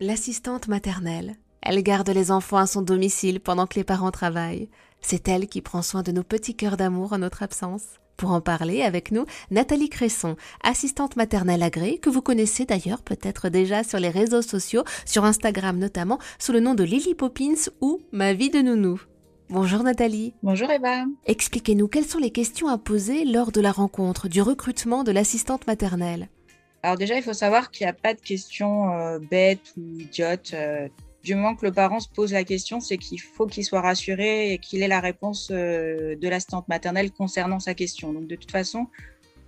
L'assistante maternelle. Elle garde les enfants à son domicile pendant que les parents travaillent. C'est elle qui prend soin de nos petits cœurs d'amour en notre absence. Pour en parler avec nous, Nathalie Cresson, assistante maternelle agréée, que vous connaissez d'ailleurs peut-être déjà sur les réseaux sociaux, sur Instagram notamment, sous le nom de Lily Poppins ou Ma vie de nounou. Bonjour Nathalie. Bonjour Eva. Expliquez-nous quelles sont les questions à poser lors de la rencontre, du recrutement de l'assistante maternelle. Alors déjà, il faut savoir qu'il n'y a pas de questions euh, bêtes ou idiotes. Euh, du moment que le parent se pose la question, c'est qu'il faut qu'il soit rassuré et qu'il ait la réponse euh, de l'assistante maternelle concernant sa question. Donc de toute façon,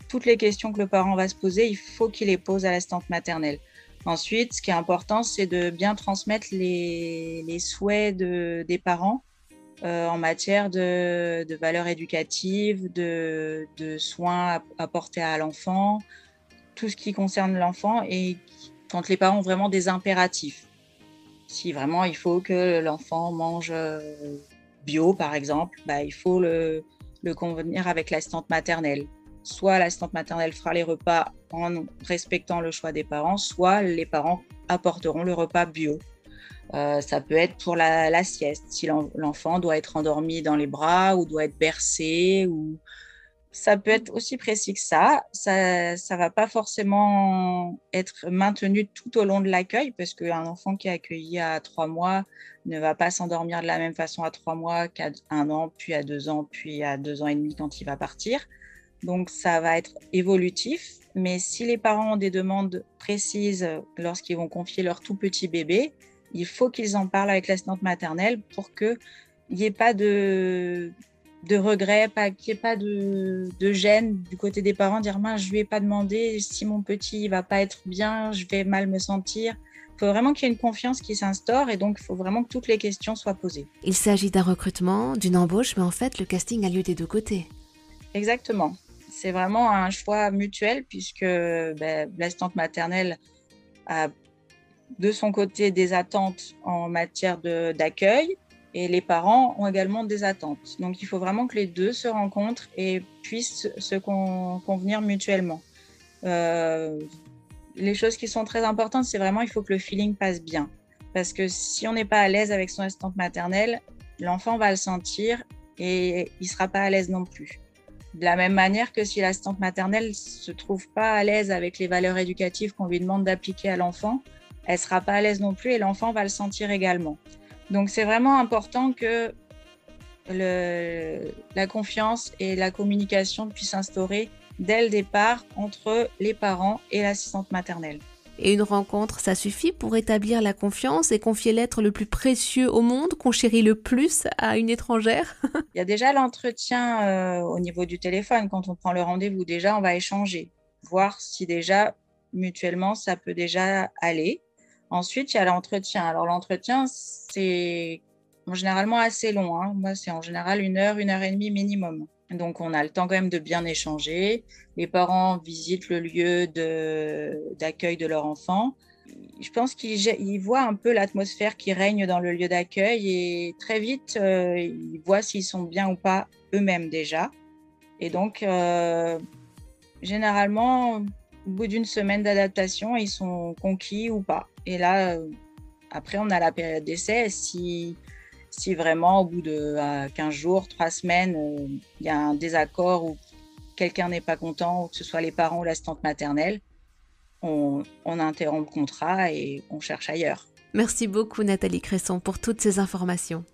toutes les questions que le parent va se poser, il faut qu'il les pose à l'assistante maternelle. Ensuite, ce qui est important, c'est de bien transmettre les, souhaits des parents euh, en matière de, valeurs éducatives, de, soins apportés à l'enfant, tout ce qui concerne l'enfant et quand les parents ont vraiment des impératifs. Si vraiment il faut que l'enfant mange euh, bio, par exemple, bah, il faut le, convenir avec l'assistante maternelle. Soit l'assistante maternelle fera les repas en respectant le choix des parents, soit les parents apporteront le repas bio. Euh, ça peut être pour la, sieste, si l'enfant doit être endormi dans les bras ou doit être bercé ou ça peut être aussi précis que ça. Ça ne va pas forcément être maintenu tout au long de l'accueil parce qu'un enfant qui est accueilli à trois mois ne va pas s'endormir de la même façon à trois mois qu'à un an, puis à deux ans, puis à deux ans et demi quand il va partir. Donc ça va être évolutif. Mais si les parents ont des demandes précises lorsqu'ils vont confier leur tout petit bébé, il faut qu'ils en parlent avec l'assistante maternelle pour qu'il n'y ait pas de, de regret, pas, qu'il n'y ait pas de, de, gêne du côté des parents, dire je ne lui ai pas demandé si mon petit va pas être bien, je vais mal me sentir. Il faut vraiment qu'il y ait une confiance qui s'instaure et donc il faut vraiment que toutes les questions soient posées. Il s'agit d'un recrutement, d'une embauche, mais en fait le casting a lieu des deux côtés. Exactement. C'est vraiment un choix mutuel puisque ben, l'assistante maternelle a de son côté des attentes en matière d'accueil et les parents ont également des attentes. Donc il faut vraiment que les deux se rencontrent et puissent se convenir mutuellement. Euh, les choses qui sont très importantes, c'est vraiment il faut que le feeling passe bien. Parce que si on n'est pas à l'aise avec son assistante maternelle, l'enfant va le sentir et il ne sera pas à l'aise non plus. De la même manière que si l'assistante maternelle ne se trouve pas à l'aise avec les valeurs éducatives qu'on lui demande d'appliquer à l'enfant, elle ne sera pas à l'aise non plus et l'enfant va le sentir également. Donc c'est vraiment important que la confiance et la communication puissent s'instaurer dès le départ entre les parents et l'assistante maternelle. Et une rencontre, ça suffit pour établir la confiance et confier l'être le plus précieux au monde qu'on chérit le plus à une étrangère? Il y a déjà l'entretien euh, au niveau du téléphone. Quand on prend le rendez-vous, déjà, on va échanger, voir si déjà mutuellement ça peut déjà aller. Ensuite, il y a l'entretien. Alors, l'entretien, c'est généralement assez long. Hein. Moi, c'est en général une heure, une heure et demie minimum. Donc, on a le temps quand même de bien échanger. Les parents visitent le lieu d'accueil de, leur enfant. Je pense qu'ils voient un peu l'atmosphère qui règne dans le lieu d'accueil et très vite, euh, ils voient s'ils sont bien ou pas eux-mêmes déjà. Et donc, euh, généralement, au bout d'une semaine d'adaptation, ils sont conquis ou pas. Et là, euh, après, on a la période d'essai. Si, si vraiment, au bout de 15 jours, 3 semaines, euh, il y a un désaccord ou quelqu'un n'est pas content, que ce soit les parents ou l'assistante maternelle, on, on interrompt le contrat et on cherche ailleurs. Merci beaucoup Nathalie Cresson pour toutes ces informations.